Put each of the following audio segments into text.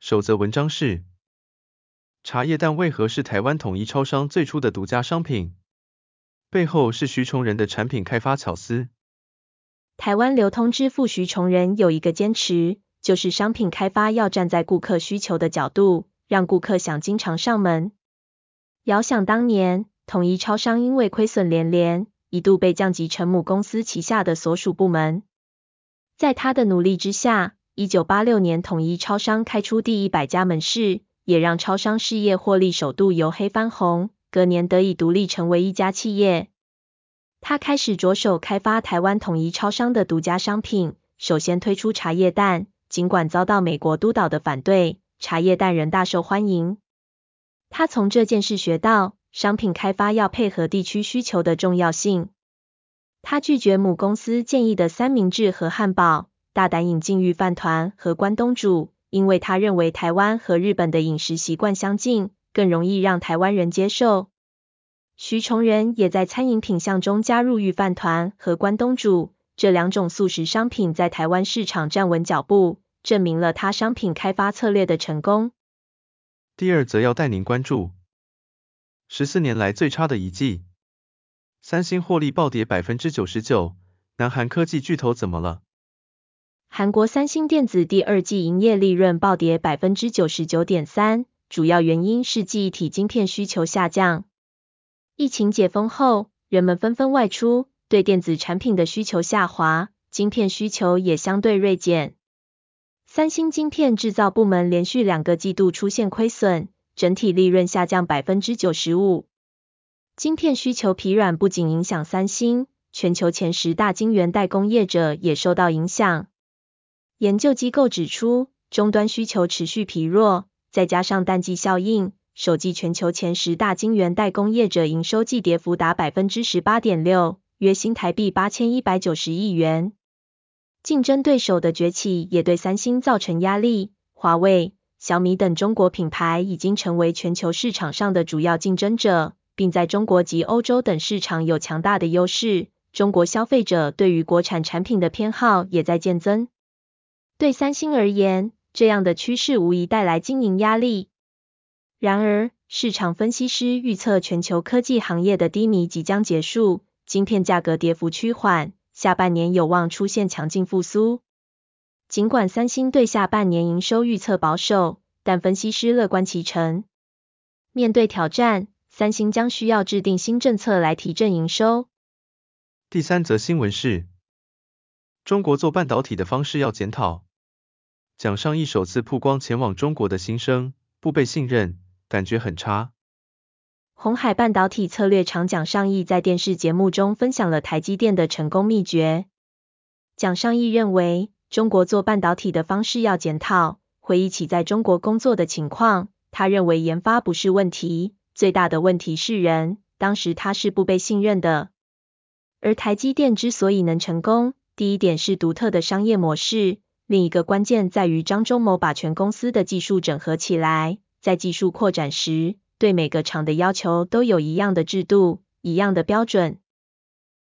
首则文章是：茶叶蛋为何是台湾统一超商最初的独家商品？背后是徐崇仁的产品开发巧思。台湾流通之父徐崇仁有一个坚持，就是商品开发要站在顾客需求的角度，让顾客想经常上门。遥想当年，统一超商因为亏损连连，一度被降级成母公司旗下的所属部门。在他的努力之下，一九八六年统一超商开出第一百家门市，也让超商事业获利首度由黑翻红，隔年得以独立成为一家企业。他开始着手开发台湾统一超商的独家商品，首先推出茶叶蛋，尽管遭到美国督导的反对，茶叶蛋仍大受欢迎。他从这件事学到，商品开发要配合地区需求的重要性。他拒绝母公司建议的三明治和汉堡，大胆引进御饭团和关东煮，因为他认为台湾和日本的饮食习惯相近，更容易让台湾人接受。徐崇仁也在餐饮品项中加入御饭团和关东煮，这两种速食商品在台湾市场站稳脚步，证明了他商品开发策略的成功。第二则要带您关注。十四年来最差的一季，三星获利暴跌百分之九十九，南韩科技巨头怎么了？韩国三星电子第二季营业利润暴跌百分之九十九点三，主要原因是记忆体晶片需求下降。疫情解封后，人们纷纷外出，对电子产品的需求下滑，晶片需求也相对锐减。三星晶片制造部门连续两个季度出现亏损。整体利润下降百分之九十五，晶片需求疲软不仅影响三星，全球前十大晶圆代工业者也受到影响。研究机构指出，终端需求持续疲弱，再加上淡季效应，首季全球前十大晶圆代工业者营收季跌幅达百分之十八点六，约新台币八千一百九十亿元。竞争对手的崛起也对三星造成压力，华为。小米等中国品牌已经成为全球市场上的主要竞争者，并在中国及欧洲等市场有强大的优势。中国消费者对于国产产品的偏好也在渐增。对三星而言，这样的趋势无疑带来经营压力。然而，市场分析师预测全球科技行业的低迷即将结束，晶片价格跌幅趋缓，下半年有望出现强劲复苏。尽管三星对下半年营收预测保守，但分析师乐观其成。面对挑战，三星将需要制定新政策来提振营收。第三则新闻是，中国做半导体的方式要检讨。蒋尚义首次曝光前往中国的心声，不被信任，感觉很差。红海半导体策略长蒋尚义在电视节目中分享了台积电的成功秘诀。蒋尚义认为，中国做半导体的方式要检讨。回忆起在中国工作的情况，他认为研发不是问题，最大的问题是人。当时他是不被信任的。而台积电之所以能成功，第一点是独特的商业模式，另一个关键在于张忠谋把全公司的技术整合起来，在技术扩展时，对每个厂的要求都有一样的制度、一样的标准。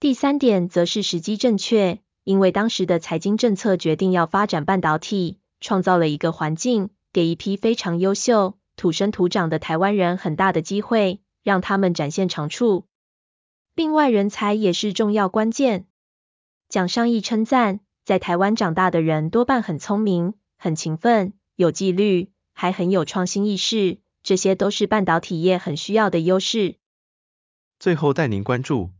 第三点则是时机正确。因为当时的财经政策决定要发展半导体，创造了一个环境，给一批非常优秀、土生土长的台湾人很大的机会，让他们展现长处。另外，人才也是重要关键。蒋尚义称赞，在台湾长大的人多半很聪明、很勤奋、有纪律，还很有创新意识，这些都是半导体业很需要的优势。最后带您关注，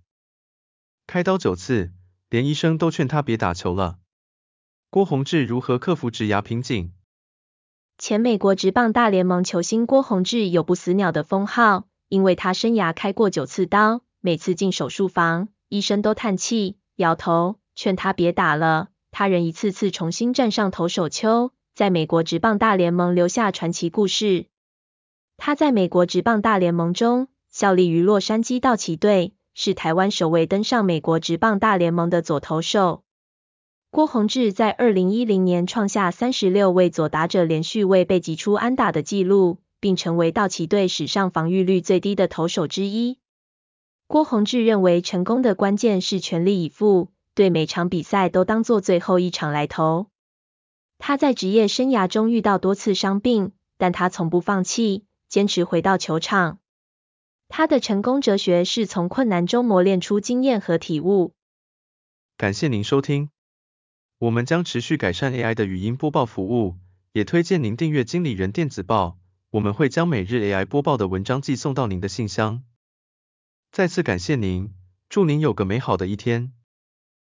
开刀九次。连医生都劝他别打球了。郭泓志如何克服职涯瓶颈？前美国职棒大联盟球星郭泓志有不死鸟的封号，因为他生涯开过九次刀，每次进手术房，医生都叹气、摇头，劝他别打了，他人一次次重新站上投手丘，在美国职棒大联盟留下传奇故事。他在美国职棒大联盟中效力于洛杉矶道奇队，是台湾首位登上美国职棒大联盟的左投手。郭宏志在二零一零年创下三十六位左打者连续未被击出安打的纪录，并成为道奇队史上防御率最低的投手之一。郭宏志认为，成功的关键是全力以赴，对每场比赛都当作最后一场来投。他在职业生涯中遇到多次伤病，但他从不放弃，坚持回到球场。他的成功哲学是从困难中磨练出经验和体悟。感谢您收听。我们将持续改善 AI 的语音播报服务，也推荐您订阅经理人电子报，我们会将每日 AI 播报的文章寄送到您的信箱。再次感谢您，祝您有个美好的一天。